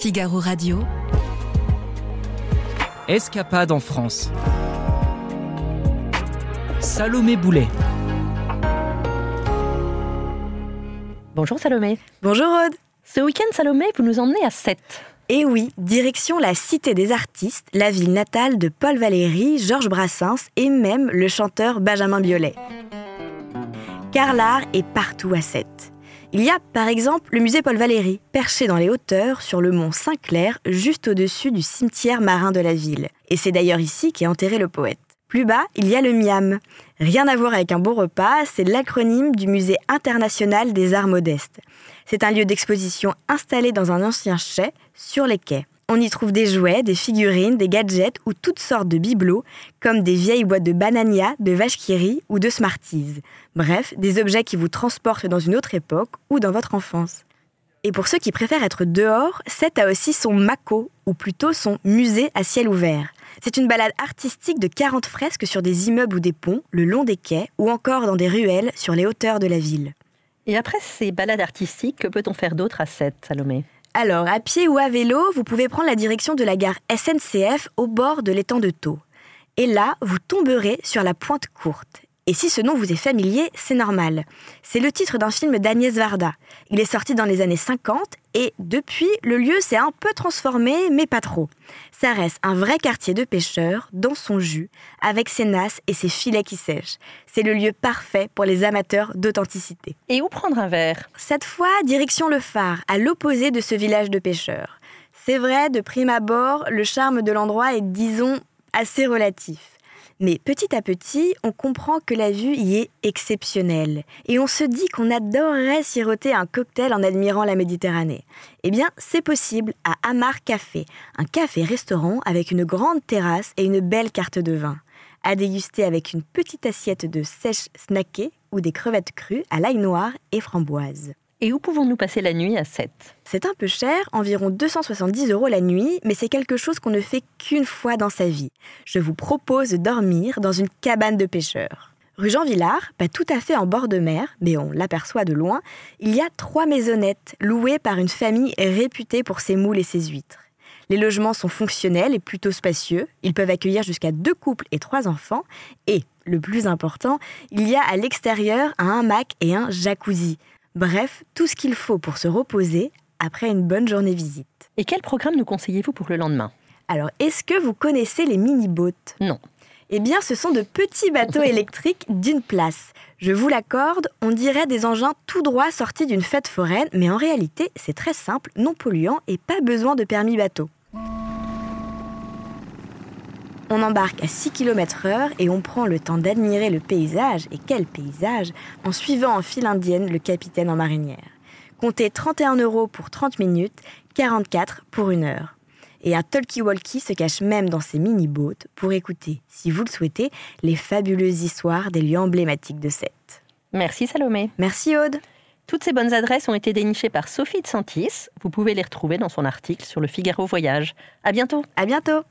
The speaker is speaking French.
Figaro Radio. Escapade en France. Salomé Boulet. Bonjour Salomé. Bonjour Aude. Ce week-end Salomé, vous nous emmenez à Sète. Et oui, direction la Cité des Artistes, la ville natale de Paul Valéry, Georges Brassens et même le chanteur Benjamin Biolay. Car l'art est partout à Sète. Il y a par exemple le musée Paul Valéry, perché dans les hauteurs sur le mont Saint-Clair, juste au-dessus du cimetière marin de la ville. Et c'est d'ailleurs ici qu'est enterré le poète. Plus bas, il y a le MIAM. Rien à voir avec un beau repas, c'est l'acronyme du Musée international des arts modestes. C'est un lieu d'exposition installé dans un ancien chai sur les quais. On y trouve des jouets, des figurines, des gadgets ou toutes sortes de bibelots, comme des vieilles boîtes de banania, de vache qui ou de Smarties. Bref, des objets qui vous transportent dans une autre époque ou dans votre enfance. Et pour ceux qui préfèrent être dehors, c'est a aussi son MACO, ou plutôt son musée à ciel ouvert. C'est une balade artistique de 40 fresques sur des immeubles ou des ponts, le long des quais, ou encore dans des ruelles sur les hauteurs de la ville. Et après ces balades artistiques, que peut-on faire d'autre à Sète, Salomé? Alors, à pied ou à vélo, vous pouvez prendre la direction de la gare SNCF au bord de l'étang de Thau. Et là, vous tomberez sur la pointe courte. Et si ce nom vous est familier, c'est normal. C'est le titre d'un film d'Agnès Varda. Il est sorti dans les années 50 et depuis, le lieu s'est un peu transformé, mais pas trop. Ça reste un vrai quartier de pêcheurs, dans son jus, avec ses nasses et ses filets qui sèchent. C'est le lieu parfait pour les amateurs d'authenticité. Et où prendre un verre? Cette fois, direction le phare, à l'opposé de ce village de pêcheurs. C'est vrai, de prime abord, le charme de l'endroit est, disons, assez relatif. Mais petit à petit, on comprend que la vue y est exceptionnelle. Et on se dit qu'on adorerait siroter un cocktail en admirant la Méditerranée. Eh bien, c'est possible à Amar Café, un café-restaurant avec une grande terrasse et une belle carte de vin. À déguster avec une petite assiette de sèche snackée ou des crevettes crues à l'ail noir et framboise. Et où pouvons-nous passer la nuit à 7 C'est un peu cher, environ 270 euros la nuit, mais c'est quelque chose qu'on ne fait qu'une fois dans sa vie. Je vous propose de dormir dans une cabane de pêcheurs. Rue Jean Villard, pas tout à fait en bord de mer, mais on l'aperçoit de loin, il y a trois maisonnettes louées par une famille réputée pour ses moules et ses huîtres. Les logements sont fonctionnels et plutôt spacieux. Ils peuvent accueillir jusqu'à deux couples et trois enfants. Et, le plus important, il y a à l'extérieur un hamac et un jacuzzi. Bref, tout ce qu'il faut pour se reposer après une bonne journée visite. Et quel programme nous conseillez-vous pour le lendemain? Alors, est-ce que vous connaissez les mini-boats? Non. Eh bien, ce sont de petits bateaux électriques d'une place. Je vous l'accorde, on dirait des engins tout droit sortis d'une fête foraine, mais en réalité, c'est très simple, non polluant et pas besoin de permis bateau. On embarque à 6 km/h et on prend le temps d'admirer le paysage, et quel paysage, en suivant en file indienne le capitaine en marinière. Comptez 31 euros pour 30 minutes, 44 pour une heure. Et un talkie-walkie se cache même dans ces mini-boats pour écouter, si vous le souhaitez, les fabuleuses histoires des lieux emblématiques de Sète. Merci Salomé. Merci Aude. Toutes ces bonnes adresses ont été dénichées par Sophie de Santis. Vous pouvez les retrouver dans son article sur le Figaro Voyage. À bientôt. À bientôt.